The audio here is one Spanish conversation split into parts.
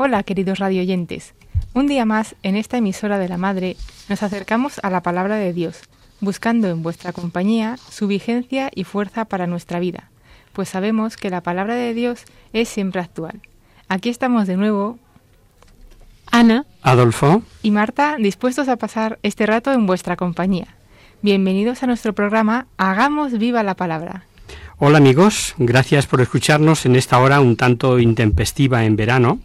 Hola, queridos radioyentes. Un día más, en esta emisora de la Madre, nos acercamos a la palabra de Dios, buscando en vuestra compañía su vigencia y fuerza para nuestra vida, pues sabemos que la palabra de Dios es siempre actual. Aquí estamos de nuevo, Ana Adolfo, y Marta, dispuestos a pasar este rato en vuestra compañía. Bienvenidos a nuestro programa Hagamos viva la palabra. hola amigos, gracias por escucharnos en esta hora un tanto intempestiva en verano.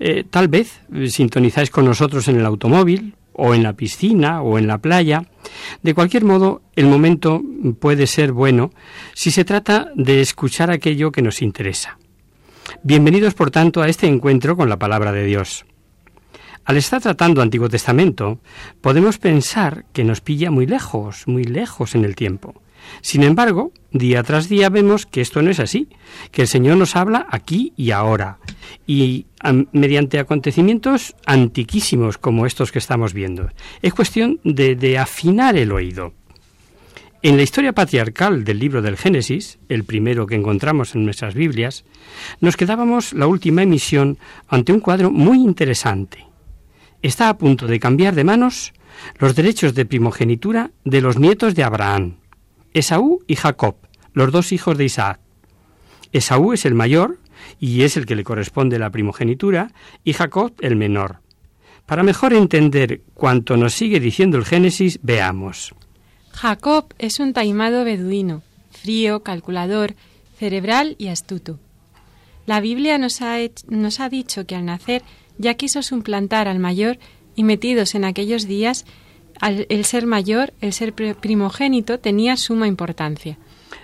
Eh, tal vez eh, sintonizáis con nosotros en el automóvil, o en la piscina, o en la playa. De cualquier modo, el momento puede ser bueno si se trata de escuchar aquello que nos interesa. Bienvenidos, por tanto, a este encuentro con la palabra de Dios. Al estar tratando Antiguo Testamento, podemos pensar que nos pilla muy lejos, muy lejos en el tiempo. Sin embargo, día tras día vemos que esto no es así, que el Señor nos habla aquí y ahora, y mediante acontecimientos antiquísimos como estos que estamos viendo. Es cuestión de afinar el oído. En la historia patriarcal del libro del Génesis, el primero que encontramos en nuestras Biblias, nos quedábamos la última emisión ante un cuadro muy interesante. Está a punto de cambiar de manos los derechos de primogenitura de los nietos de Abraham, Esaú y Jacob, los dos hijos de Isaac. Esaú es el mayor y es el que le corresponde la primogenitura, y Jacob el menor. Para mejor entender cuanto nos sigue diciendo el Génesis, veamos. Jacob es un taimado beduino, frío, calculador, cerebral y astuto. La Biblia nos ha, nos ha dicho que al nacer ya quiso suplantar al mayor y metidos en aquellos días, el ser mayor, el ser pri- primogénito, tenía suma importancia.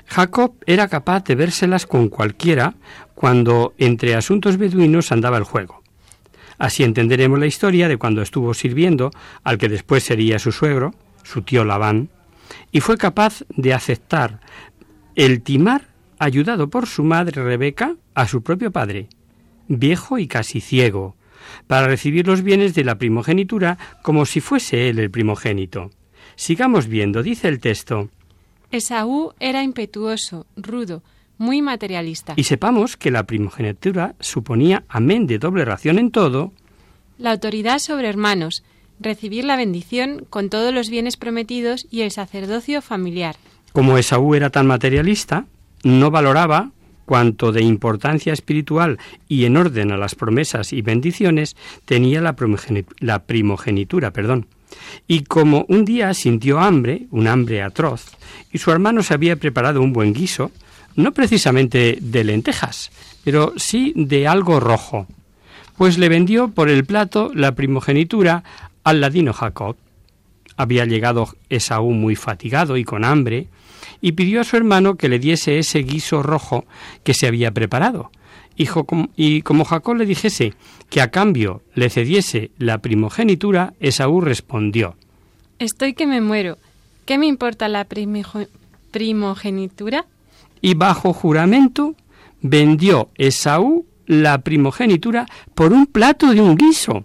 Jacob era capaz de vérselas con cualquiera cuando entre asuntos beduinos andaba el juego. Así entenderemos la historia de cuando estuvo sirviendo al que después sería su suegro, su tío Labán, y fue capaz de aceptar el timar ayudado por su madre Rebeca a su propio padre, viejo y casi ciego, para recibir los bienes de la primogenitura como si fuese él el primogénito. Sigamos viendo, dice el texto. Esaú era impetuoso, rudo, muy materialista. Y sepamos que la primogenitura suponía, amén de doble ración en todo, La autoridad sobre hermanos, recibir la bendición con todos los bienes prometidos y el sacerdocio familiar. como Esaú era tan materialista, no valoraba cuanto de importancia espiritual y en orden a las promesas y bendiciones tenía la, primogeni- la primogenitura, perdón. Y como un día sintió hambre, un hambre atroz, y su hermano se había preparado un buen guiso, no precisamente de lentejas, pero sí de algo rojo, pues le vendió por el plato la primogenitura al ladino Jacob. Había llegado Esaú muy fatigado y con hambre, y pidió a su hermano que le diese ese guiso rojo que se había preparado. Y, como Jacob le dijese que a cambio le cediese la primogenitura, Esaú respondió, Estoy que me muero. ¿Qué me importa la primogenitura? y bajo juramento vendió Esaú la primogenitura por un plato de un guiso.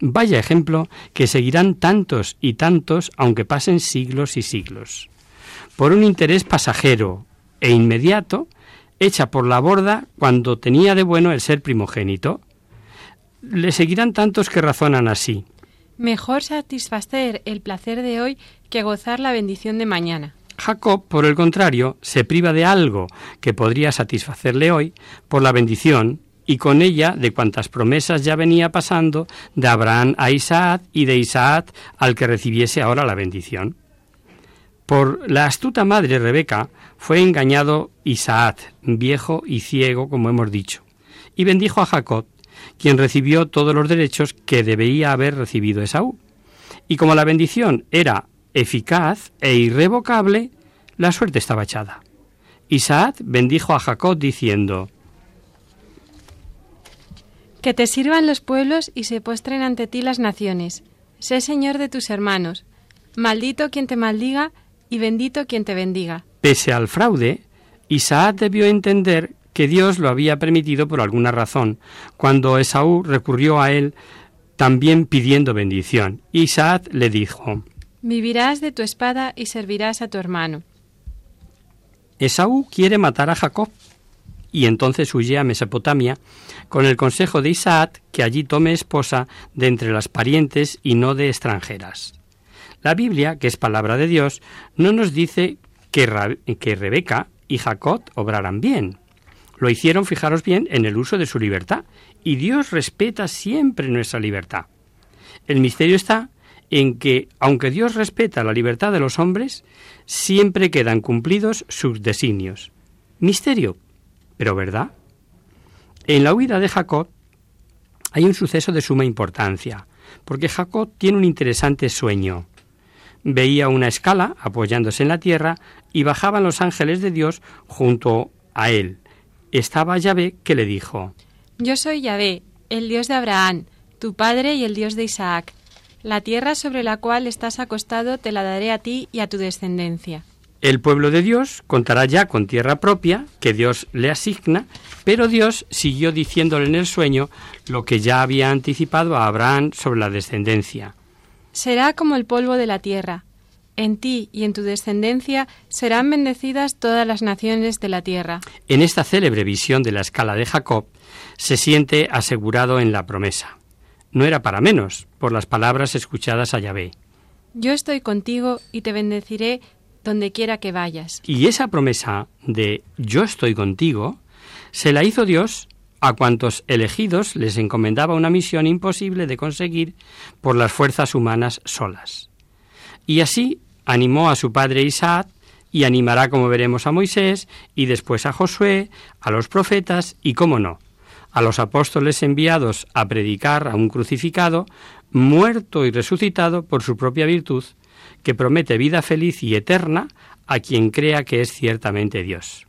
Vaya ejemplo que seguirán tantos y tantos aunque pasen siglos y siglos. Por un interés pasajero e inmediato, hecha por la borda cuando tenía de bueno el ser primogénito. Le seguirán tantos que razonan así. Mejor satisfacer el placer de hoy que gozar la bendición de mañana. Jacob, por el contrario, se priva de algo que podría satisfacerle hoy por la bendición y con ella de cuantas promesas ya venía pasando de Abraham a Isaac y de Isaac al que recibiese ahora la bendición. Por la astuta madre Rebeca fue engañado Isaac, viejo y ciego, como hemos dicho, y bendijo a Jacob, quien recibió todos los derechos que debía haber recibido Esaú. Y como la bendición era eficaz e irrevocable, la suerte estaba echada. Isaac bendijo a Jacob diciendo, Que te sirvan los pueblos y se postren ante ti las naciones. Sé señor de tus hermanos. Maldito quien te maldiga y bendito quien te bendiga. Pese al fraude, Isaac debió entender que Dios lo había permitido por alguna razón, cuando Esaú recurrió a él también pidiendo bendición. Isaac le dijo, Vivirás de tu espada y servirás a tu hermano. Esaú quiere matar a Jacob y entonces huye a Mesopotamia con el consejo de Isaac que allí tome esposa de entre las parientes y no de extranjeras. La Biblia, que es palabra de Dios, no nos dice que, que Rebeca y Jacob obraran bien. Lo hicieron, fijaros bien, en el uso de su libertad, y Dios respeta siempre nuestra libertad. El misterio está en que, aunque Dios respeta la libertad de los hombres, siempre quedan cumplidos sus designios. Misterio, pero verdad. En la huida de Jacob hay un suceso de suma importancia, porque Jacob tiene un interesante sueño. Veía una escala apoyándose en la tierra y bajaban los ángeles de Dios junto a él. Estaba Yahvé que le dijo, Yo soy Yahvé, el Dios de Abraham, tu padre y el Dios de Isaac. La tierra sobre la cual estás acostado te la daré a ti y a tu descendencia. El pueblo de Dios contará ya con tierra propia que Dios le asigna, pero Dios siguió diciéndole en el sueño lo que ya había anticipado a Abraham sobre la descendencia. Será como el polvo de la tierra. En ti y en tu descendencia serán bendecidas todas las naciones de la tierra. En esta célebre visión de la escala de Jacob se siente asegurado en la promesa. No era para menos, por las palabras escuchadas a Yahvé. Yo estoy contigo y te bendeciré donde quiera que vayas. Y esa promesa de yo estoy contigo se la hizo Dios a cuantos elegidos les encomendaba una misión imposible de conseguir por las fuerzas humanas solas. Y así animó a su padre Isaac y animará, como veremos, a Moisés y después a Josué, a los profetas y, cómo no, a los apóstoles enviados a predicar a un crucificado, muerto y resucitado por su propia virtud, que promete vida feliz y eterna a quien crea que es ciertamente Dios.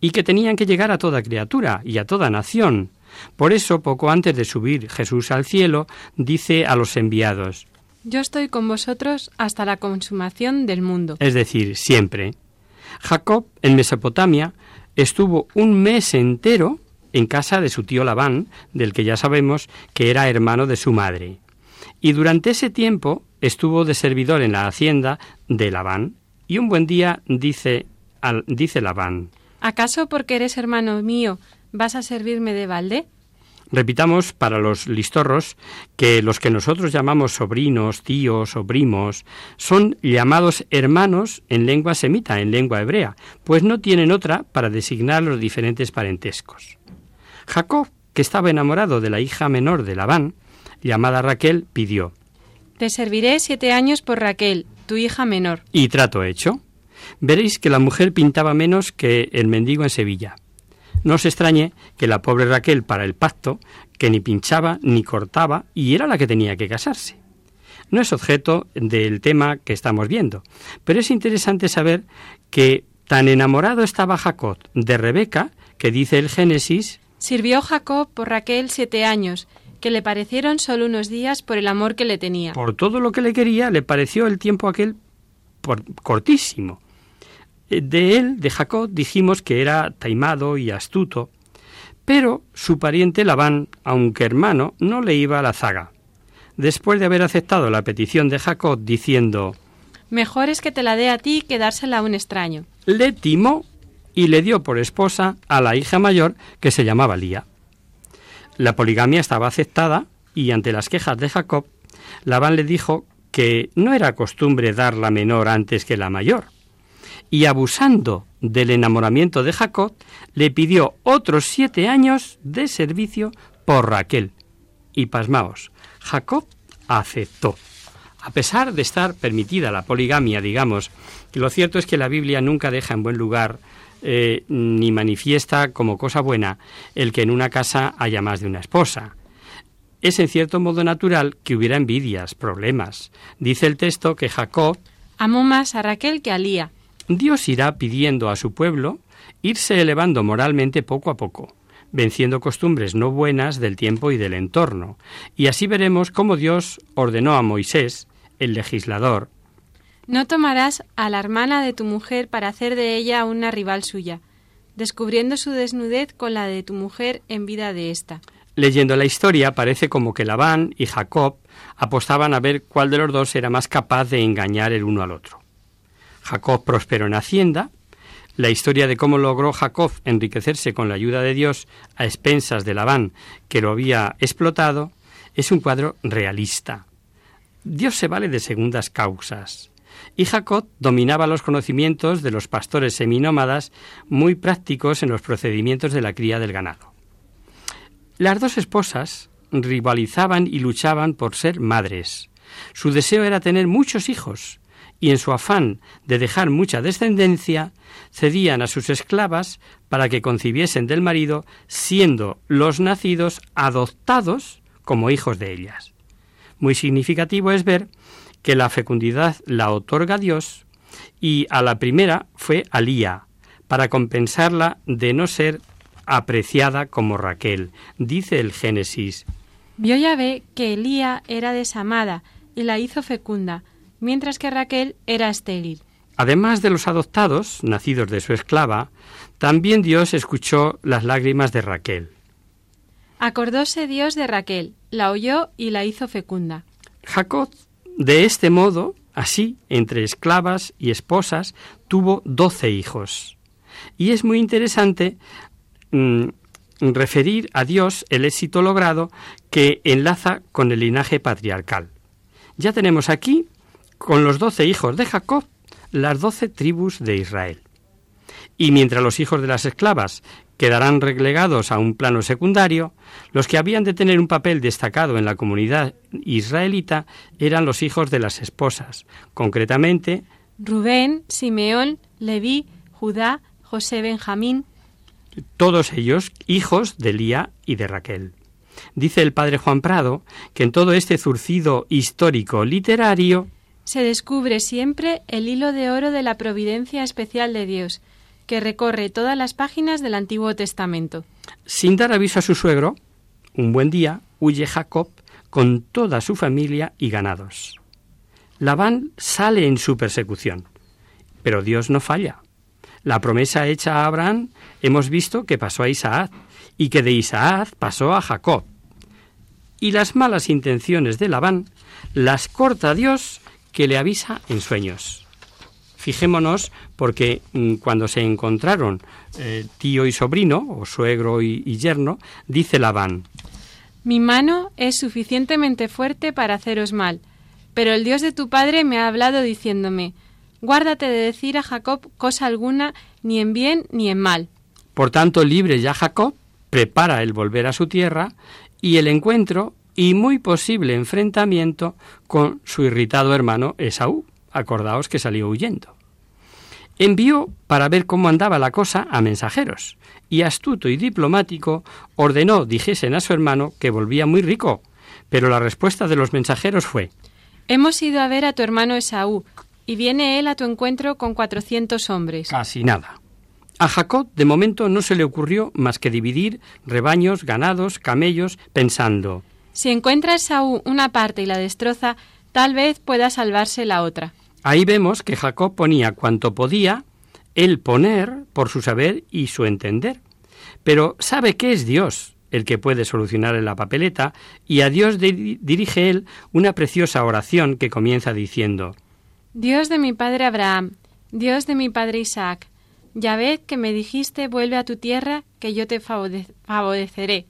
Y que tenían que llegar a toda criatura y a toda nación. Por eso, poco antes de subir Jesús al cielo, dice a los enviados, Yo estoy con vosotros hasta la consumación del mundo. Es decir, siempre. Jacob, en Mesopotamia, estuvo un mes entero en casa de su tío Labán, del que ya sabemos que era hermano de su madre. Y durante ese tiempo estuvo de servidor en la hacienda de Labán. Y un buen día dice, al, dice Labán, ¿Acaso porque eres hermano mío vas a servirme de balde? Repitamos para los listorros que los que nosotros llamamos sobrinos, tíos o primos son llamados hermanos en lengua semita, en lengua hebrea, pues no tienen otra para designar los diferentes parentescos. Jacob, que estaba enamorado de la hija menor de Labán, llamada Raquel, pidió Te serviré siete años por Raquel, tu hija menor. Y trato hecho. Veréis que la mujer pintaba menos que el mendigo en Sevilla. No os extrañe que la pobre Raquel para el pacto, que ni pinchaba ni cortaba, y era la que tenía que casarse. No es objeto del tema que estamos viendo, pero es interesante saber que tan enamorado estaba Jacob de Rebeca, que dice el Génesis, Sirvió Jacob por Raquel siete años, que le parecieron solo unos días por el amor que le tenía. por todo lo que le quería, le pareció el tiempo aquel por- cortísimo. De él, de Jacob, dijimos que era taimado y astuto, pero su pariente Labán, aunque hermano, no le iba a la zaga. Después de haber aceptado la petición de Jacob diciendo, Mejor es que te la dé a ti que dársela a un extraño. le timó y le dio por esposa a la hija mayor que se llamaba Lía. La poligamia estaba aceptada y ante las quejas de Jacob, Labán le dijo que no era costumbre dar la menor antes que la mayor. Y abusando del enamoramiento de Jacob, le pidió otros siete años de servicio por Raquel. Y pasmaos, Jacob aceptó. A pesar de estar permitida la poligamia, digamos, lo cierto es que la Biblia nunca deja en buen lugar eh, ni manifiesta como cosa buena el que en una casa haya más de una esposa. Es en cierto modo natural que hubiera envidias, problemas. Dice el texto que Jacob amó más a Raquel que a Lía. Dios irá pidiendo a su pueblo irse elevando moralmente poco a poco, venciendo costumbres no buenas del tiempo y del entorno. Y así veremos cómo Dios ordenó a Moisés, el legislador, No tomarás a la hermana de tu mujer para hacer de ella una rival suya, descubriendo su desnudez con la de tu mujer en vida de ésta. Leyendo la historia parece como que Labán y Jacob apostaban a ver cuál de los dos era más capaz de engañar el uno al otro. Jacob prosperó en Hacienda. La historia de cómo logró Jacob enriquecerse con la ayuda de Dios a expensas de Labán, que lo había explotado, es un cuadro realista. Dios se vale de segundas causas. Y Jacob dominaba los conocimientos de los pastores seminómadas muy prácticos en los procedimientos de la cría del ganado. Las dos esposas rivalizaban y luchaban por ser madres. Su deseo era tener muchos hijos, y en su afán de dejar mucha descendencia, cedían a sus esclavas para que concibiesen del marido, siendo los nacidos adoptados como hijos de ellas. Muy significativo es ver que la fecundidad la otorga Dios y a la primera fue a para compensarla de no ser apreciada como Raquel, dice el Génesis. Vio Yahvé que Elía era desamada y la hizo fecunda, mientras que Raquel era estéril. Además de los adoptados, nacidos de su esclava, también Dios escuchó las lágrimas de Raquel. Acordóse Dios de Raquel, la oyó y la hizo fecunda. Jacob, de este modo, así, entre esclavas y esposas, tuvo doce hijos. Y es muy interesante mm, referir a Dios el éxito logrado que enlaza con el linaje patriarcal. Ya tenemos aquí, con los doce hijos de Jacob, las doce tribus de Israel. Y mientras los hijos de las esclavas quedarán relegados a un plano secundario, los que habían de tener un papel destacado en la comunidad israelita eran los hijos de las esposas, concretamente Rubén, Simeón, Leví, Judá, José Benjamín, todos ellos hijos de Lía y de Raquel. Dice el padre Juan Prado que en todo este zurcido histórico literario se descubre siempre el hilo de oro de la providencia especial de Dios, que recorre todas las páginas del Antiguo Testamento. Sin dar aviso a su suegro, un buen día huye Jacob con toda su familia y ganados. Labán sale en su persecución, pero Dios no falla. La promesa hecha a Abraham hemos visto que pasó a Isaac y que de Isaac pasó a Jacob. Y las malas intenciones de Labán las corta Dios que le avisa en sueños. Fijémonos porque mm, cuando se encontraron eh, tío y sobrino, o suegro y, y yerno, dice Labán, Mi mano es suficientemente fuerte para haceros mal, pero el Dios de tu padre me ha hablado diciéndome, Guárdate de decir a Jacob cosa alguna, ni en bien ni en mal. Por tanto, libre ya Jacob, prepara el volver a su tierra y el encuentro y muy posible enfrentamiento con su irritado hermano Esaú. Acordaos que salió huyendo. Envió para ver cómo andaba la cosa a mensajeros, y astuto y diplomático ordenó dijesen a su hermano que volvía muy rico, pero la respuesta de los mensajeros fue Hemos ido a ver a tu hermano Esaú, y viene él a tu encuentro con cuatrocientos hombres. casi nada. A Jacob de momento no se le ocurrió más que dividir rebaños, ganados, camellos, pensando Si encuentra Esaú una parte y la destroza, tal vez pueda salvarse la otra. Ahí vemos que Jacob ponía cuanto podía él poner por su saber y su entender. Pero sabe que es Dios el que puede solucionar en la papeleta y a Dios di- dirige él una preciosa oración que comienza diciendo Dios de mi padre Abraham, Dios de mi padre Isaac, Yahvé que me dijiste vuelve a tu tierra, que yo te favore- favoreceré.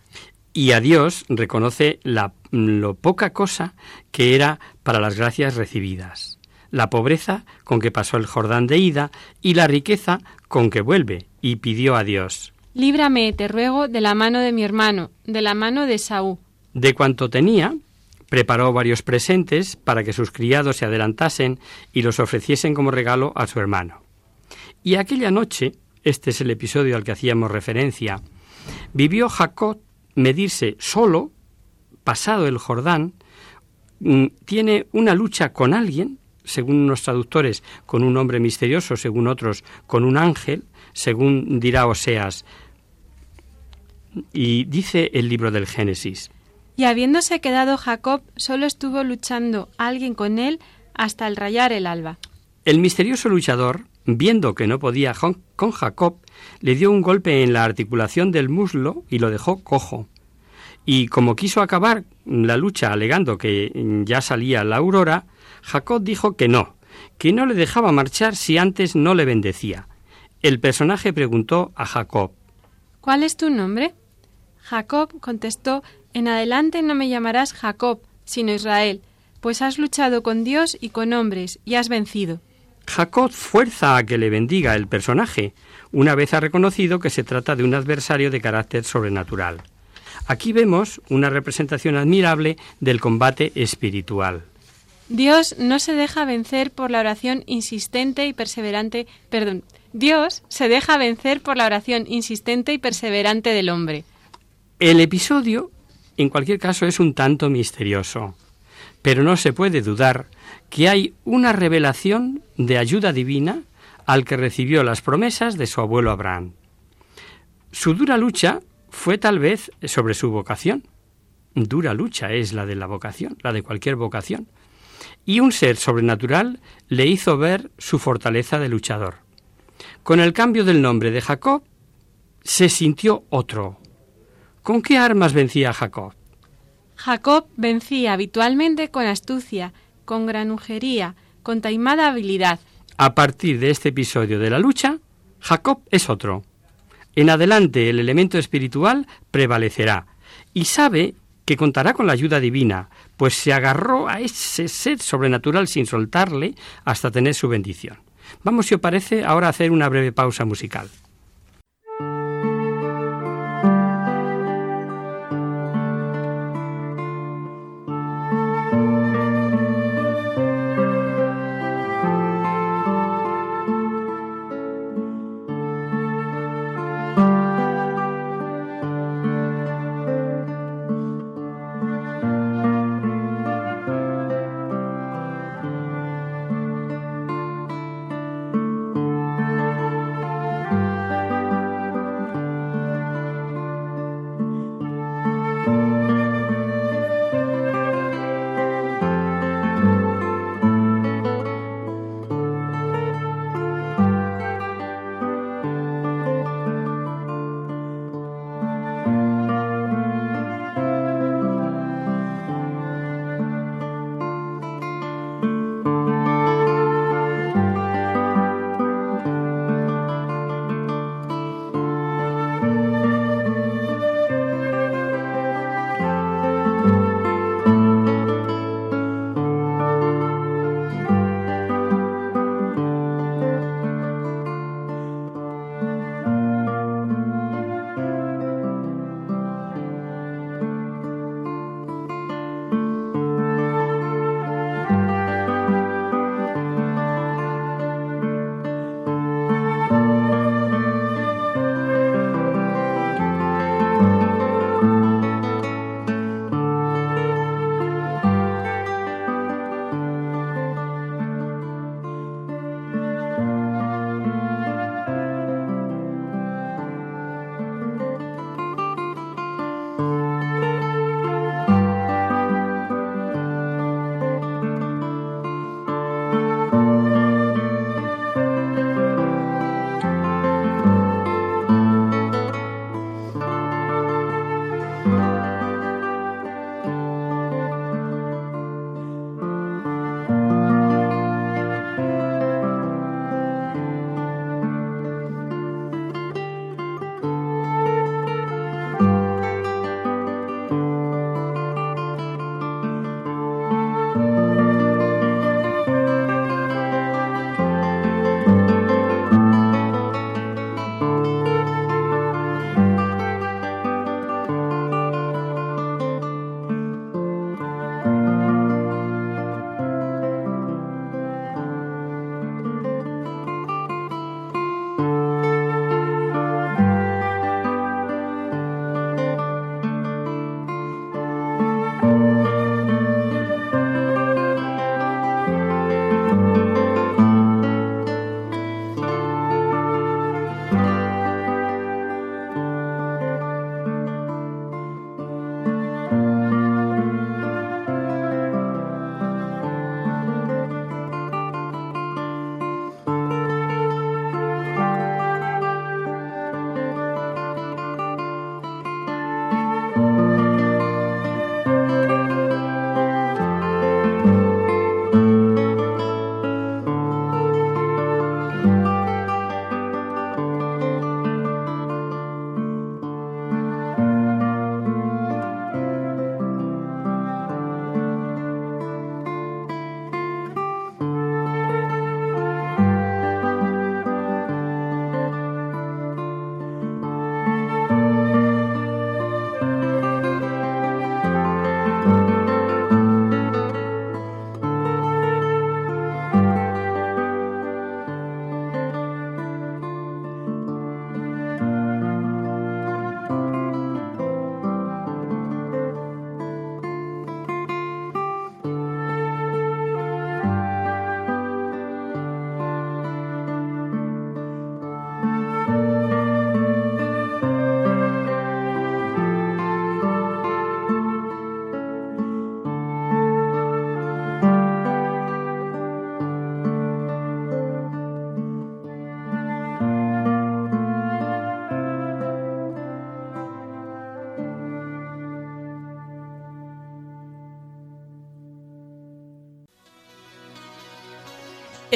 Y a Dios reconoce la, lo poca cosa que era para las gracias recibidas. la pobreza con que pasó el Jordán de ida y la riqueza con que vuelve, y pidió a Dios. Líbrame, te ruego, de la mano de mi hermano, de la mano de Saúl. De cuanto tenía, preparó varios presentes para que sus criados se adelantasen y los ofreciesen como regalo a su hermano. Y aquella noche, este es el episodio al que hacíamos referencia, vivió Jacob medirse solo, pasado el Jordán, mm, tiene una lucha con alguien, según unos traductores, con un hombre misterioso, según otros, con un ángel, según dirá Oseas. Y dice el libro del Génesis. Y habiéndose quedado Jacob, solo estuvo luchando alguien con él hasta el rayar el alba. El misterioso luchador, viendo que no podía con Jacob, le dio un golpe en la articulación del muslo y lo dejó cojo. Y como quiso acabar la lucha alegando que ya salía la aurora, Jacob dijo que no, que no le dejaba marchar si antes no le bendecía. El personaje preguntó a Jacob ¿Cuál es tu nombre? Jacob contestó En adelante no me llamarás Jacob, sino Israel, pues has luchado con Dios y con hombres y has vencido. Jacob fuerza a que le bendiga el personaje, una vez ha reconocido que se trata de un adversario de carácter sobrenatural. Aquí vemos una representación admirable del combate espiritual. Dios no se deja vencer por la oración insistente y perseverante, perdón, Dios se deja vencer por la oración insistente y perseverante del hombre. El episodio, en cualquier caso, es un tanto misterioso, pero no se puede dudar que hay una revelación de ayuda divina al que recibió las promesas de su abuelo Abraham. Su dura lucha fue tal vez sobre su vocación. Dura lucha es la de la vocación, la de cualquier vocación. Y un ser sobrenatural le hizo ver su fortaleza de luchador. Con el cambio del nombre de Jacob, se sintió otro. ¿Con qué armas vencía Jacob? Jacob vencía habitualmente con astucia, con granujería, con taimada habilidad. A partir de este episodio de la lucha, Jacob es otro. En adelante el elemento espiritual prevalecerá y sabe que contará con la ayuda divina, pues se agarró a ese ser sobrenatural sin soltarle hasta tener su bendición. Vamos, si os parece, ahora a hacer una breve pausa musical.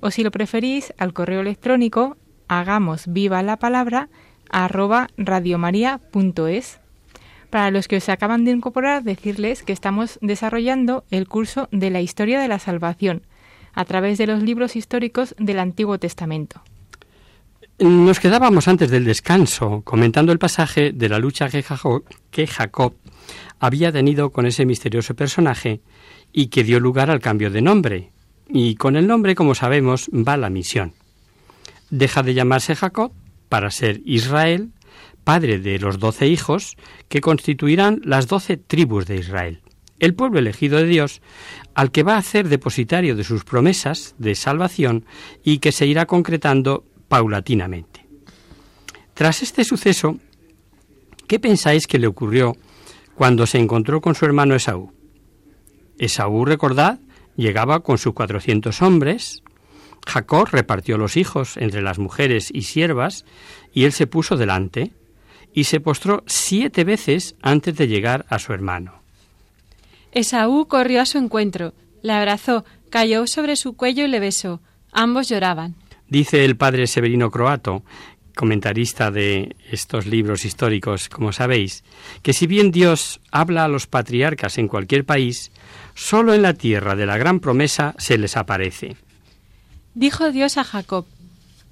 o si lo preferís al correo electrónico hagamos viva la palabra arroba radiomaria.es. Para los que os acaban de incorporar, decirles que estamos desarrollando el curso de la historia de la salvación a través de los libros históricos del Antiguo Testamento. Nos quedábamos antes del descanso comentando el pasaje de la lucha que Jacob, que Jacob había tenido con ese misterioso personaje y que dio lugar al cambio de nombre, y con el nombre, como sabemos, va la misión. Deja de llamarse Jacob para ser Israel, padre de los doce hijos que constituirán las doce tribus de Israel, el pueblo elegido de Dios, al que va a hacer depositario de sus promesas de salvación y que se irá concretando paulatinamente. Tras este suceso, ¿qué pensáis que le ocurrió cuando se encontró con su hermano Esaú? Esaú, recordad, llegaba con sus cuatrocientos hombres. Jacob repartió los hijos entre las mujeres y siervas, y él se puso delante, y se postró siete veces antes de llegar a su hermano. Esaú corrió a su encuentro, le abrazó, cayó sobre su cuello y le besó. Ambos lloraban. Dice el padre Severino Croato, comentarista de estos libros históricos, como sabéis, que si bien Dios habla a los patriarcas en cualquier país, Solo en la tierra de la gran promesa se les aparece. Dijo Dios a Jacob,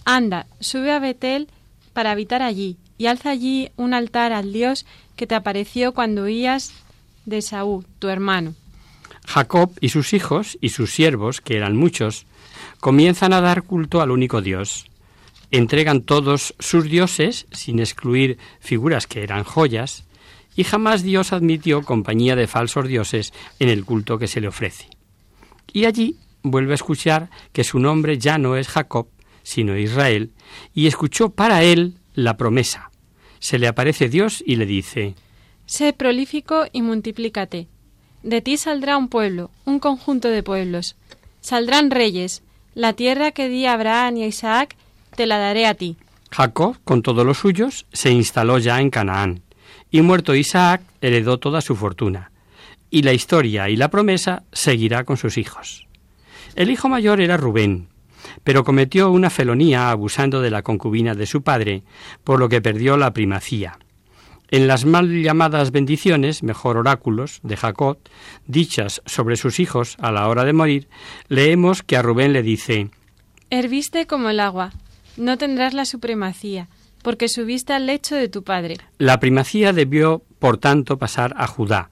Anda, sube a Betel para habitar allí, y alza allí un altar al Dios que te apareció cuando huías de Saúl, tu hermano. Jacob y sus hijos y sus siervos, que eran muchos, comienzan a dar culto al único Dios. Entregan todos sus dioses, sin excluir figuras que eran joyas, y jamás Dios admitió compañía de falsos dioses en el culto que se le ofrece. Y allí vuelve a escuchar que su nombre ya no es Jacob, sino Israel, y escuchó para él la promesa. Se le aparece Dios y le dice, Sé prolífico y multiplícate. De ti saldrá un pueblo, un conjunto de pueblos. Saldrán reyes. La tierra que di a Abraham y a Isaac te la daré a ti. Jacob, con todos los suyos, se instaló ya en Canaán y muerto Isaac heredó toda su fortuna, y la historia y la promesa seguirá con sus hijos. El hijo mayor era Rubén, pero cometió una felonía abusando de la concubina de su padre, por lo que perdió la primacía. En las mal llamadas bendiciones, mejor oráculos, de Jacob, dichas sobre sus hijos a la hora de morir, leemos que a Rubén le dice Herviste como el agua, no tendrás la supremacía, porque subiste al lecho de tu padre. La primacía debió, por tanto, pasar a Judá.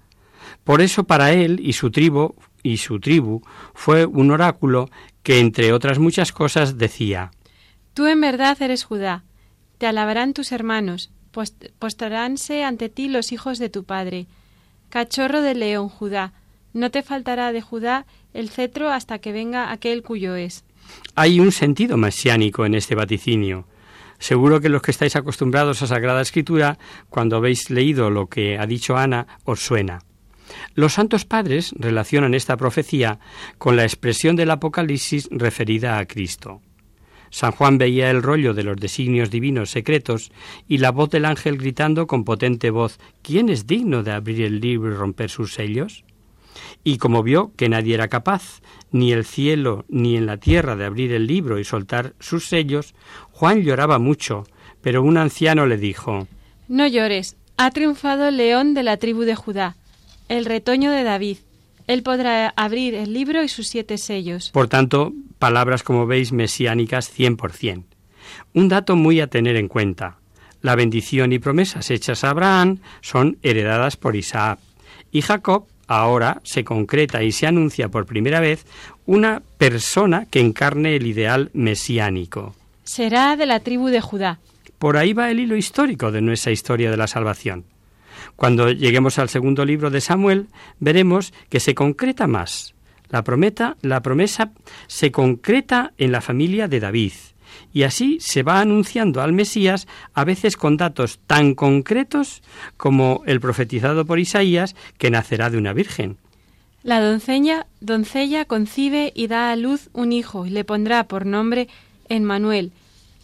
Por eso para él y su tribu y su tribu fue un oráculo que, entre otras muchas cosas, decía Tú en verdad eres Judá, te alabarán tus hermanos, postraránse ante ti los hijos de tu padre. Cachorro de león, Judá, no te faltará de Judá el cetro hasta que venga aquel cuyo es. Hay un sentido mesiánico en este vaticinio. Seguro que los que estáis acostumbrados a Sagrada Escritura, cuando habéis leído lo que ha dicho Ana, os suena. Los santos padres relacionan esta profecía con la expresión del Apocalipsis referida a Cristo. San Juan veía el rollo de los designios divinos secretos y la voz del ángel gritando con potente voz ¿Quién es digno de abrir el libro y romper sus sellos? Y como vio que nadie era capaz, ni el cielo ni en la tierra, de abrir el libro y soltar sus sellos, Juan lloraba mucho, pero un anciano le dijo No llores, ha triunfado el león de la tribu de Judá, el retoño de David. Él podrá abrir el libro y sus siete sellos. Por tanto, palabras como veis mesiánicas cien por cien. Un dato muy a tener en cuenta. La bendición y promesas hechas a Abraham son heredadas por Isaac. Y Jacob ahora se concreta y se anuncia por primera vez una persona que encarne el ideal mesiánico. Será de la tribu de Judá. Por ahí va el hilo histórico de nuestra historia de la salvación. Cuando lleguemos al segundo libro de Samuel, veremos que se concreta más. La, prometa, la promesa se concreta en la familia de David, y así se va anunciando al Mesías a veces con datos tan concretos como el profetizado por Isaías que nacerá de una virgen. La doncella, doncella concibe y da a luz un hijo y le pondrá por nombre Emmanuel,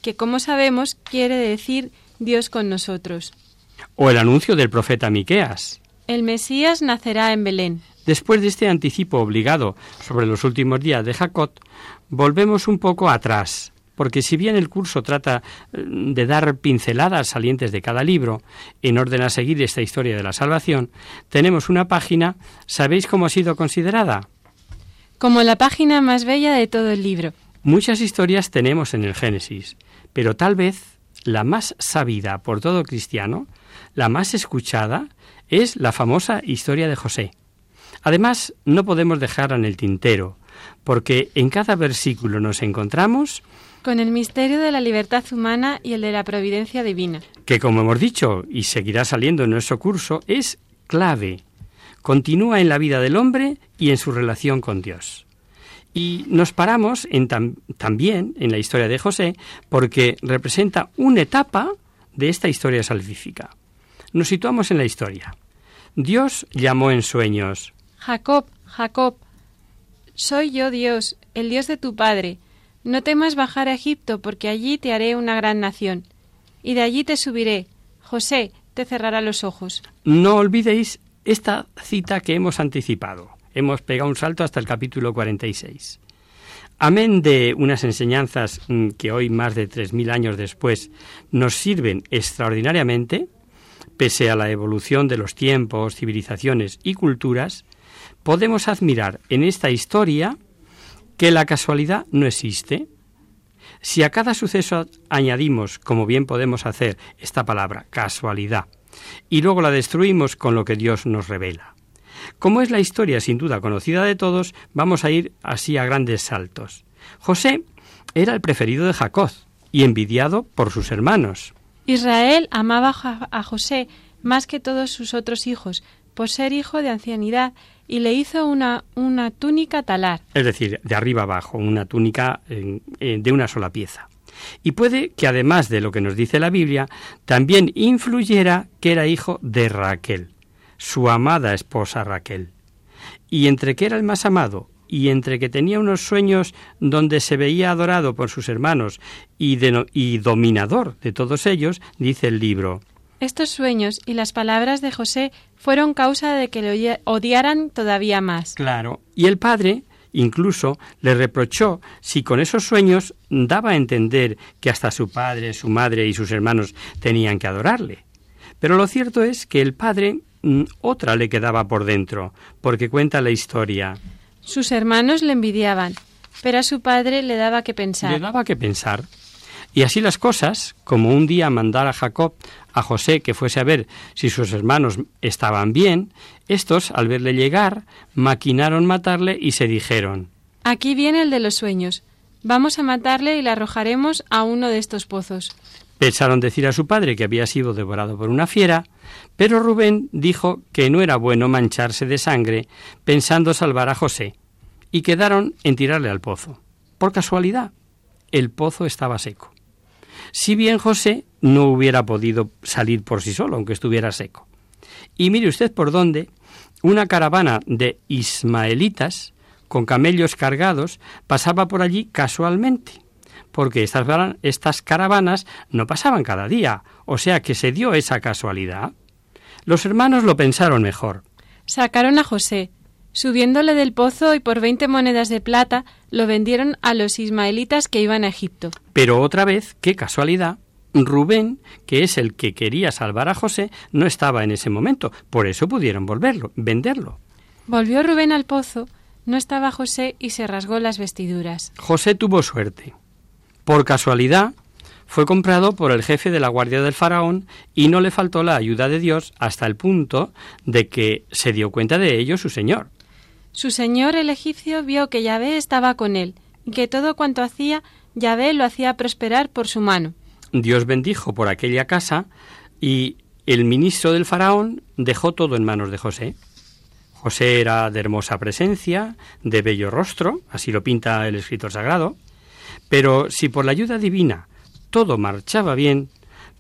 que como sabemos quiere decir Dios con nosotros. O el anuncio del profeta Miqueas. El Mesías nacerá en Belén. Después de este anticipo obligado sobre los últimos días de Jacob, volvemos un poco atrás, porque si bien el curso trata eh, de dar pinceladas salientes de cada libro, en orden a seguir esta historia de la salvación, tenemos una página, ¿sabéis cómo ha sido considerada? Como la página más bella de todo el libro. Muchas historias tenemos en el Génesis, pero tal vez la más sabida por todo cristiano, la más escuchada, es la famosa historia de José. Además, no podemos dejarla en el tintero, porque en cada versículo nos encontramos con el misterio de la libertad humana y el de la providencia divina. Que, como hemos dicho, y seguirá saliendo en nuestro curso, es clave. Continúa en la vida del hombre y en su relación con Dios. Y nos paramos en también en la historia de José porque representa una etapa de esta historia salvífica. Nos situamos en la historia. Dios llamó en sueños. Jacob, Jacob, soy yo Dios, el Dios de tu padre. No temas bajar a Egipto, porque allí te haré una gran nación. Y de allí te subiré. José te cerrará los ojos. No olvidéis esta cita que hemos anticipado. Hemos pegado un salto hasta el capítulo 46. Amén de unas enseñanzas mm, que hoy, más de tres mil años después, nos sirven extraordinariamente, pese a la evolución de los tiempos, civilizaciones y culturas, podemos admirar en esta historia que la casualidad no existe. Si a cada suceso añadimos, como bien podemos hacer, esta palabra, casualidad, y luego la destruimos con lo que Dios nos revela. Como es la historia sin duda conocida de todos, vamos a ir así a grandes saltos. José era el preferido de Jacob y envidiado por sus hermanos. Israel amaba a José más que todos sus otros hijos, por ser hijo de ancianidad y le hizo una, una túnica talar. Es decir, de arriba abajo, una túnica de una sola pieza. Y puede que además de lo que nos dice la Biblia, también influyera que era hijo de Raquel, su amada esposa Raquel. Y entre que era el más amado y entre que tenía unos sueños donde se veía adorado por sus hermanos y, y dominador de todos ellos, dice el libro, estos sueños y las palabras de José fueron causa de que le odiaran todavía más. Claro. Y el padre incluso le reprochó si con esos sueños daba a entender que hasta su padre, su madre y sus hermanos tenían que adorarle. Pero lo cierto es que el padre mm, otra le quedaba por dentro, porque cuenta la historia. Sus hermanos le envidiaban, pero a su padre le daba que pensar. Le daba que pensar. Y así las cosas, como un día mandara Jacob a José que fuese a ver si sus hermanos estaban bien, estos, al verle llegar, maquinaron matarle y se dijeron Aquí viene el de los sueños. Vamos a matarle y le arrojaremos a uno de estos pozos. Pensaron decir a su padre que había sido devorado por una fiera, pero Rubén dijo que no era bueno mancharse de sangre pensando salvar a José, y quedaron en tirarle al pozo. Por casualidad, el pozo estaba seco si bien José no hubiera podido salir por sí solo, aunque estuviera seco. Y mire usted por dónde una caravana de ismaelitas con camellos cargados pasaba por allí casualmente, porque estas, estas caravanas no pasaban cada día, o sea que se dio esa casualidad. Los hermanos lo pensaron mejor. Sacaron a José, subiéndole del pozo y por veinte monedas de plata lo vendieron a los ismaelitas que iban a Egipto. Pero otra vez, qué casualidad, Rubén, que es el que quería salvar a José, no estaba en ese momento, por eso pudieron volverlo, venderlo. Volvió Rubén al pozo, no estaba José y se rasgó las vestiduras. José tuvo suerte. Por casualidad, fue comprado por el jefe de la guardia del faraón y no le faltó la ayuda de Dios hasta el punto de que se dio cuenta de ello su señor. Su señor el egipcio vio que Yahvé estaba con él, y que todo cuanto hacía, Yahvé lo hacía prosperar por su mano. Dios bendijo por aquella casa, y el ministro del faraón dejó todo en manos de José. José era de hermosa presencia, de bello rostro, así lo pinta el escritor sagrado, pero si por la ayuda divina todo marchaba bien,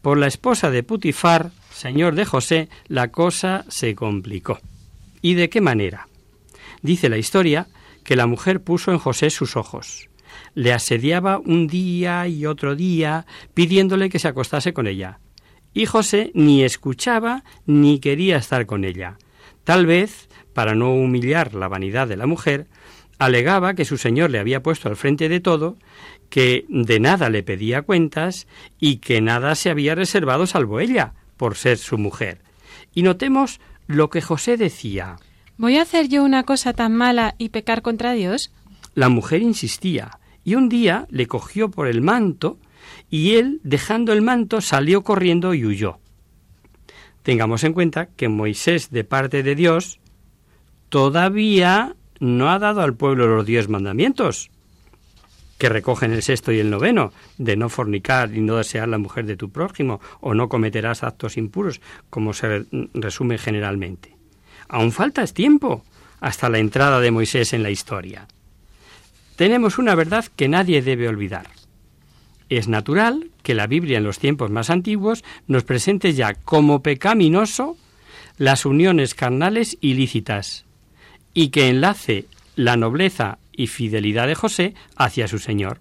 por la esposa de Putifar, señor de José, la cosa se complicó. ¿Y de qué manera? Dice la historia que la mujer puso en José sus ojos. Le asediaba un día y otro día, pidiéndole que se acostase con ella. Y José ni escuchaba ni quería estar con ella. Tal vez, para no humillar la vanidad de la mujer, alegaba que su señor le había puesto al frente de todo, que de nada le pedía cuentas y que nada se había reservado salvo ella, por ser su mujer. Y notemos lo que José decía. ¿Voy a hacer yo una cosa tan mala y pecar contra Dios? La mujer insistía, y un día le cogió por el manto, y él, dejando el manto, salió corriendo y huyó. Tengamos en cuenta que Moisés, de parte de Dios, todavía no ha dado al pueblo los diez mandamientos, que recogen el sexto y el noveno, de no fornicar y no desear la mujer de tu prójimo, o no cometerás actos impuros, como se resume generalmente. Aún falta tiempo hasta la entrada de Moisés en la historia. Tenemos una verdad que nadie debe olvidar. Es natural que la Biblia en los tiempos más antiguos nos presente ya como pecaminoso las uniones carnales ilícitas, y que enlace la nobleza y fidelidad de José hacia su Señor.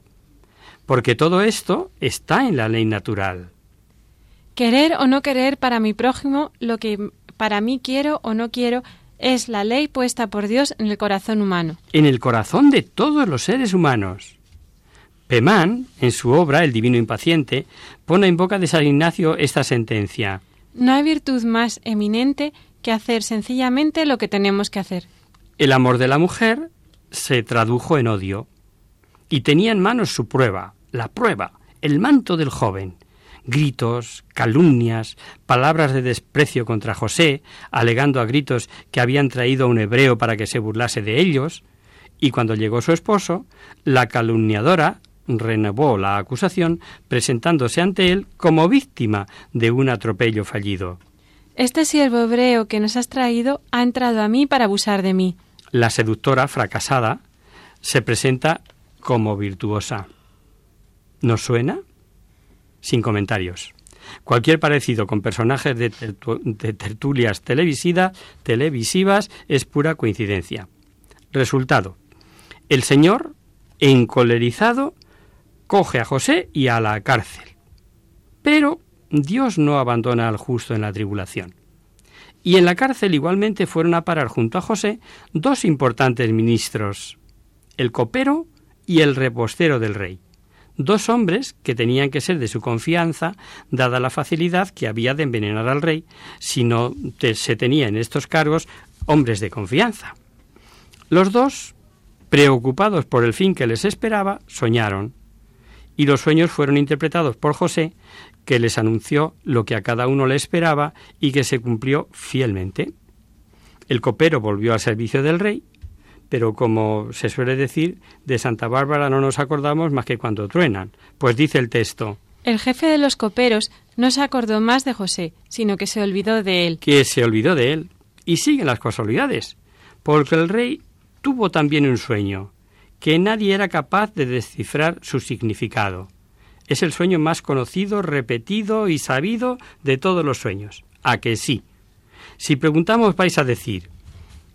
Porque todo esto está en la ley natural. Querer o no querer para mi prójimo lo que para mí quiero o no quiero es la ley puesta por Dios en el corazón humano. En el corazón de todos los seres humanos. Pemán, en su obra El Divino Impaciente, pone en boca de San Ignacio esta sentencia. No hay virtud más eminente que hacer sencillamente lo que tenemos que hacer. El amor de la mujer se tradujo en odio y tenía en manos su prueba, la prueba, el manto del joven. Gritos, calumnias, palabras de desprecio contra José, alegando a gritos que habían traído a un hebreo para que se burlase de ellos, y cuando llegó su esposo, la calumniadora renovó la acusación presentándose ante él como víctima de un atropello fallido. Este siervo hebreo que nos has traído ha entrado a mí para abusar de mí la seductora fracasada se presenta como virtuosa. ¿Nos suena? Sin comentarios. Cualquier parecido con personajes de, tertulias televisivas es pura coincidencia. Resultado. El Señor, encolerizado, coge a José y a la cárcel. Pero Dios no abandona al justo en la tribulación. Y en la cárcel igualmente fueron a parar junto a José dos importantes ministros, el copero y el repostero del rey, dos hombres que tenían que ser de su confianza, dada la facilidad que había de envenenar al rey si no se tenía en estos cargos hombres de confianza. Los dos, preocupados por el fin que les esperaba, soñaron, y los sueños fueron interpretados por José que les anunció lo que a cada uno le esperaba y que se cumplió fielmente. El copero volvió al servicio del rey, pero como se suele decir, de Santa Bárbara no nos acordamos más que cuando truenan. Pues dice el texto. El jefe de los coperos no se acordó más de José, sino que se olvidó de él. Que se olvidó de él. Y siguen las casualidades. Porque el rey tuvo también un sueño, que nadie era capaz de descifrar su significado. Es el sueño más conocido, repetido y sabido de todos los sueños. ¿A que sí? Si preguntamos vais a decir.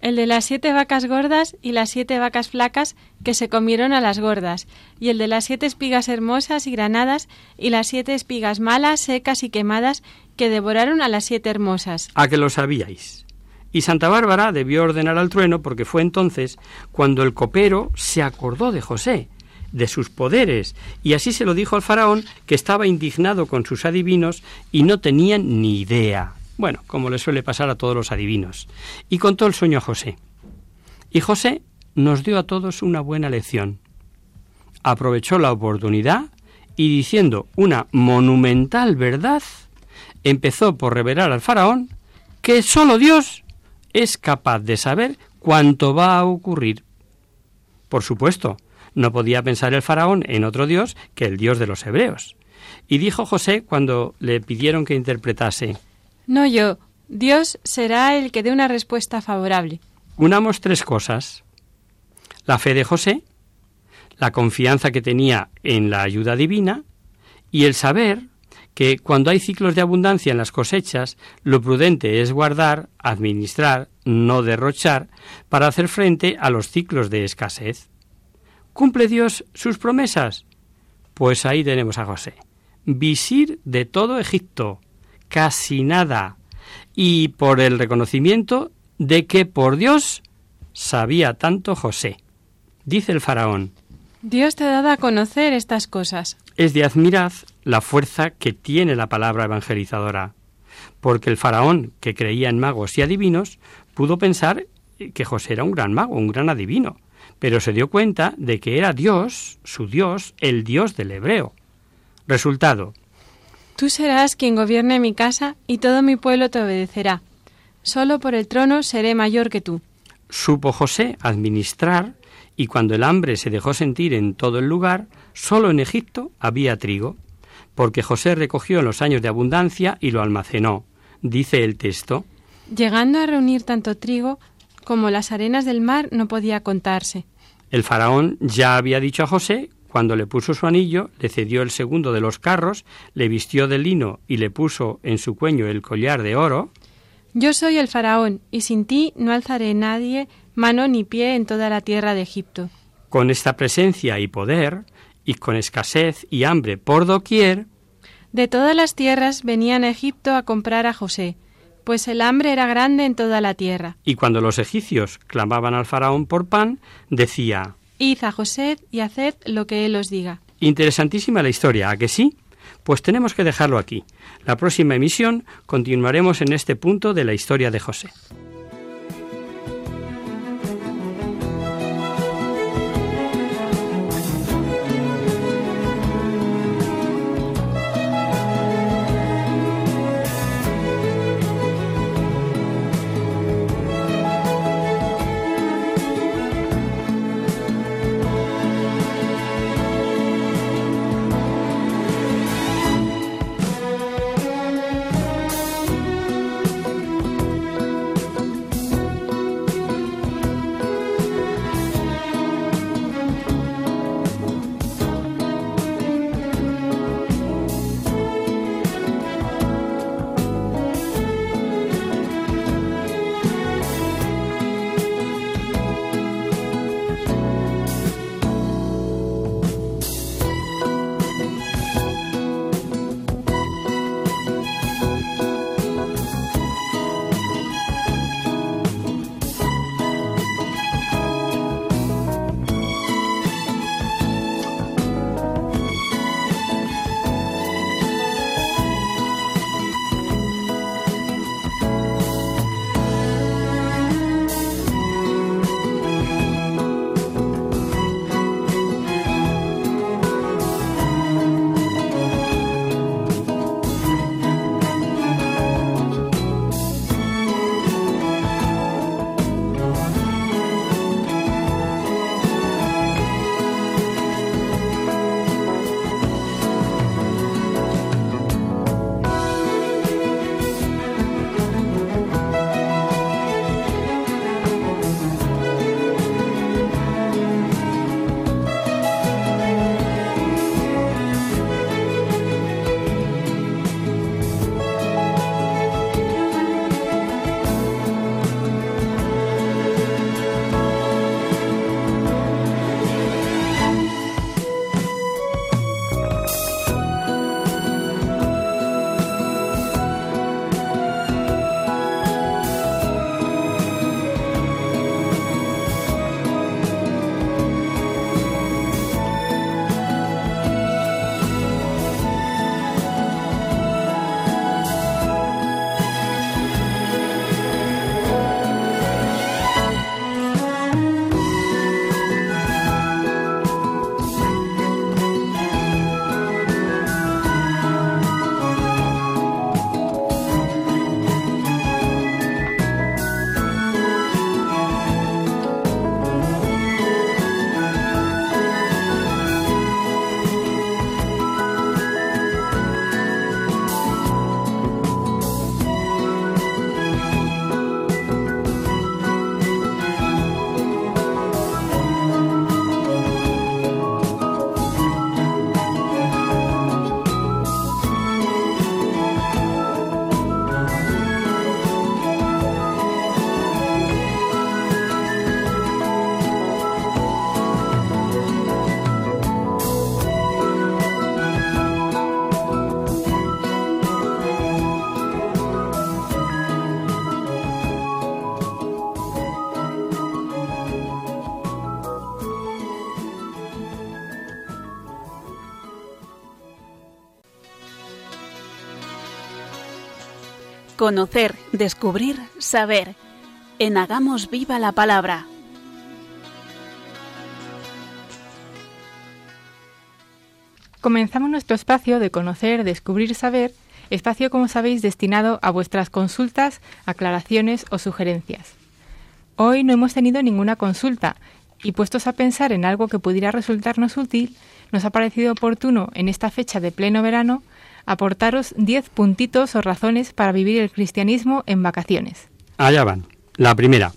El de las siete vacas gordas y las siete vacas flacas que se comieron a las gordas, y el de las siete espigas hermosas y granadas y las siete espigas malas, secas y quemadas que devoraron a las siete hermosas. A que lo sabíais. Y Santa Bárbara debió ordenar al trueno porque fue entonces cuando el copero se acordó de José de sus poderes, y así se lo dijo al faraón, que estaba indignado con sus adivinos y no tenían ni idea. Bueno, como le suele pasar a todos los adivinos. Y contó el sueño a José. Y José nos dio a todos una buena lección. Aprovechó la oportunidad y diciendo una monumental verdad, empezó por revelar al faraón que sólo Dios es capaz de saber cuánto va a ocurrir. Por supuesto, no podía pensar el faraón en otro Dios que el Dios de los hebreos. Y dijo José cuando le pidieron que interpretase No yo, Dios será el que dé una respuesta favorable. unamos tres cosas. La fe de José, la confianza que tenía en la ayuda divina y el saber que cuando hay ciclos de abundancia en las cosechas, lo prudente es guardar, administrar, no derrochar, para hacer frente a los ciclos de escasez. ¿Cumple Dios sus promesas? Pues ahí tenemos a José. Visir de todo Egipto, casi nada, y por el reconocimiento de que por Dios sabía tanto José. Dice el faraón, Dios te ha dado a conocer estas cosas. Es de admirar la fuerza que tiene la palabra evangelizadora, porque el faraón, que creía en magos y adivinos, pudo pensar que José era un gran mago, un gran adivino, pero se dio cuenta de que era Dios, su Dios, el Dios del hebreo. Resultado. Tú serás quien gobierne mi casa y todo mi pueblo te obedecerá. Solo por el trono seré mayor que tú. Supo José administrar y cuando el hambre se dejó sentir en todo el lugar, solo en Egipto había trigo, porque José recogió en los años de abundancia y lo almacenó. Dice el texto. Llegando a reunir tanto trigo como las arenas del mar no podía contarse. El faraón ya había dicho a José, cuando le puso su anillo, le cedió el segundo de los carros, le vistió de lino y le puso en su cuello el collar de oro. Yo soy el faraón, y sin ti no alzaré nadie mano ni pie en toda la tierra de Egipto. Con esta presencia y poder, y con escasez y hambre por doquier, de todas las tierras venían a Egipto a comprar a José, pues el hambre era grande en toda la tierra. Y cuando los egipcios clamaban al faraón por pan, decía, Id a José y haced lo que él os diga. Interesantísima la historia, ¿a que sí? Pues tenemos que dejarlo aquí. La próxima emisión continuaremos en este punto de la historia de José. Conocer, descubrir, saber. En Hagamos Viva la Palabra. Comenzamos nuestro espacio de conocer, descubrir, saber, espacio como sabéis destinado a vuestras consultas, aclaraciones o sugerencias. Hoy no hemos tenido ninguna consulta y puestos a pensar en algo que pudiera resultarnos útil, nos ha parecido oportuno en esta fecha de pleno verano aportaros 10 puntitos o razones para vivir el cristianismo en vacaciones. Allá van. La primera.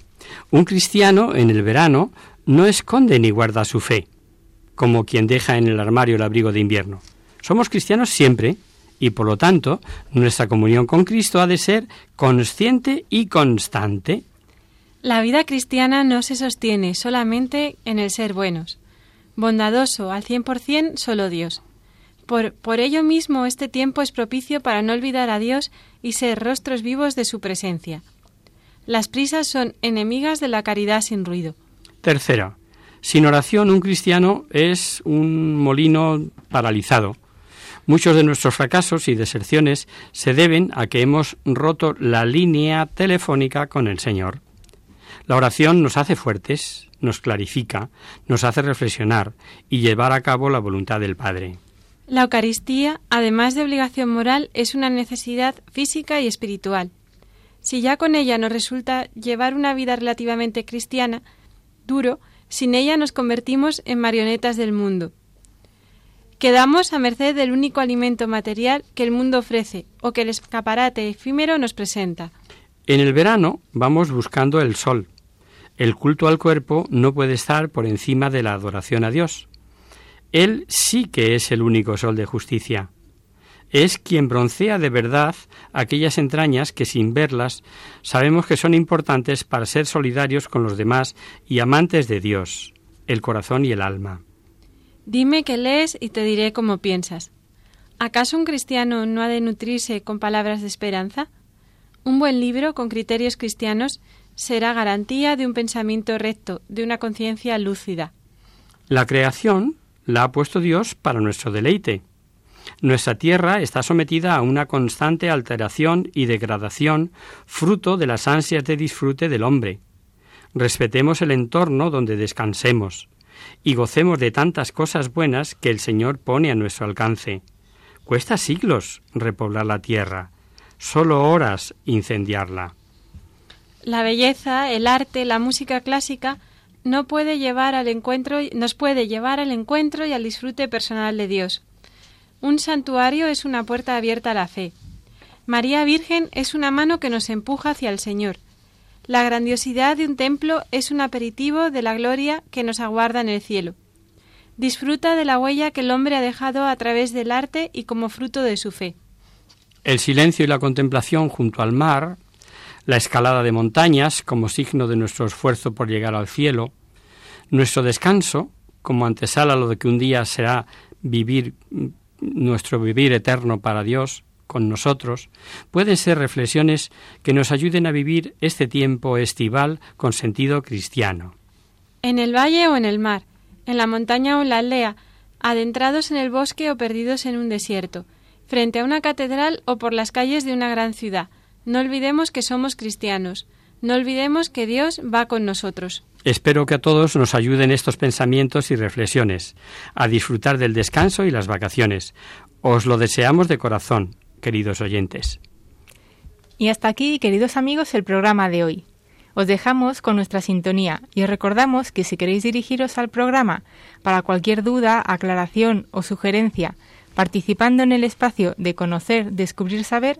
Un cristiano en el verano no esconde ni guarda su fe, como quien deja en el armario el abrigo de invierno. Somos cristianos siempre y por lo tanto nuestra comunión con Cristo ha de ser consciente y constante. La vida cristiana no se sostiene solamente en el ser buenos. Bondadoso al cien por cien solo Dios. Por, ello mismo este tiempo es propicio para no olvidar a Dios y ser rostros vivos de su presencia. Las prisas son enemigas de la caridad sin ruido. Tercera, sin oración un cristiano es un molino paralizado. Muchos de nuestros fracasos y deserciones se deben a que hemos roto la línea telefónica con el Señor. La oración nos hace fuertes, nos clarifica, nos hace reflexionar y llevar a cabo la voluntad del Padre. La Eucaristía, además de obligación moral, es una necesidad física y espiritual. Si ya con ella nos resulta llevar una vida relativamente cristiana, duro, sin ella nos convertimos en marionetas del mundo. Quedamos a merced del único alimento material que el mundo ofrece o que el escaparate efímero nos presenta. En el verano vamos buscando el sol. El culto al cuerpo no puede estar por encima de la adoración a Dios. Él sí que es el único sol de justicia. Es quien broncea de verdad aquellas entrañas que sin verlas sabemos que son importantes para ser solidarios con los demás y amantes de Dios, el corazón y el alma. Dime qué lees y te diré cómo piensas. ¿Acaso un cristiano no ha de nutrirse con palabras de esperanza? Un buen libro con criterios cristianos será garantía de un pensamiento recto, de una conciencia lúcida. La creación la ha puesto Dios para nuestro deleite. Nuestra tierra está sometida a una constante alteración y degradación, fruto de las ansias de disfrute del hombre. Respetemos el entorno donde descansemos y gocemos de tantas cosas buenas que el Señor pone a nuestro alcance. Cuesta siglos repoblar la tierra, solo horas incendiarla. La belleza, el arte, la música clásica no puede llevar al encuentro, nos puede llevar al encuentro y al disfrute personal de Dios. Un santuario es una puerta abierta a la fe. María Virgen es una mano que nos empuja hacia el Señor. La grandiosidad de un templo es un aperitivo de la gloria que nos aguarda en el cielo. Disfruta de la huella que el hombre ha dejado a través del arte y como fruto de su fe. El silencio y la contemplación junto al mar, la escalada de montañas como signo de nuestro esfuerzo por llegar al cielo, nuestro descanso como antesala lo de que un día será vivir nuestro vivir eterno para Dios con nosotros, pueden ser reflexiones que nos ayuden a vivir este tiempo estival con sentido cristiano. En el valle o en el mar, en la montaña o en la aldea, adentrados en el bosque o perdidos en un desierto, frente a una catedral o por las calles de una gran ciudad, no olvidemos que somos cristianos, no olvidemos que Dios va con nosotros. Espero que a todos nos ayuden estos pensamientos y reflexiones, a disfrutar del descanso y las vacaciones. Os lo deseamos de corazón, queridos oyentes. Y hasta aquí, queridos amigos, el programa de hoy. Os dejamos con nuestra sintonía y os recordamos que si queréis dirigiros al programa para cualquier duda, aclaración o sugerencia, participando en el espacio de conocer, descubrir, saber,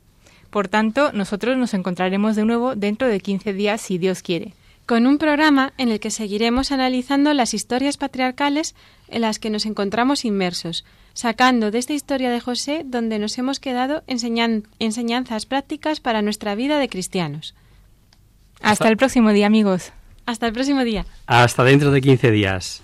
Por tanto, nosotros nos encontraremos de nuevo dentro de 15 días, si Dios quiere. con un programa en el que seguiremos analizando las historias patriarcales en las que nos encontramos inmersos, sacando de esta historia de José donde nos hemos quedado enseñanzas prácticas para nuestra vida de cristianos. Hasta el próximo día, amigos. Hasta el próximo día. Hasta dentro de 15 días.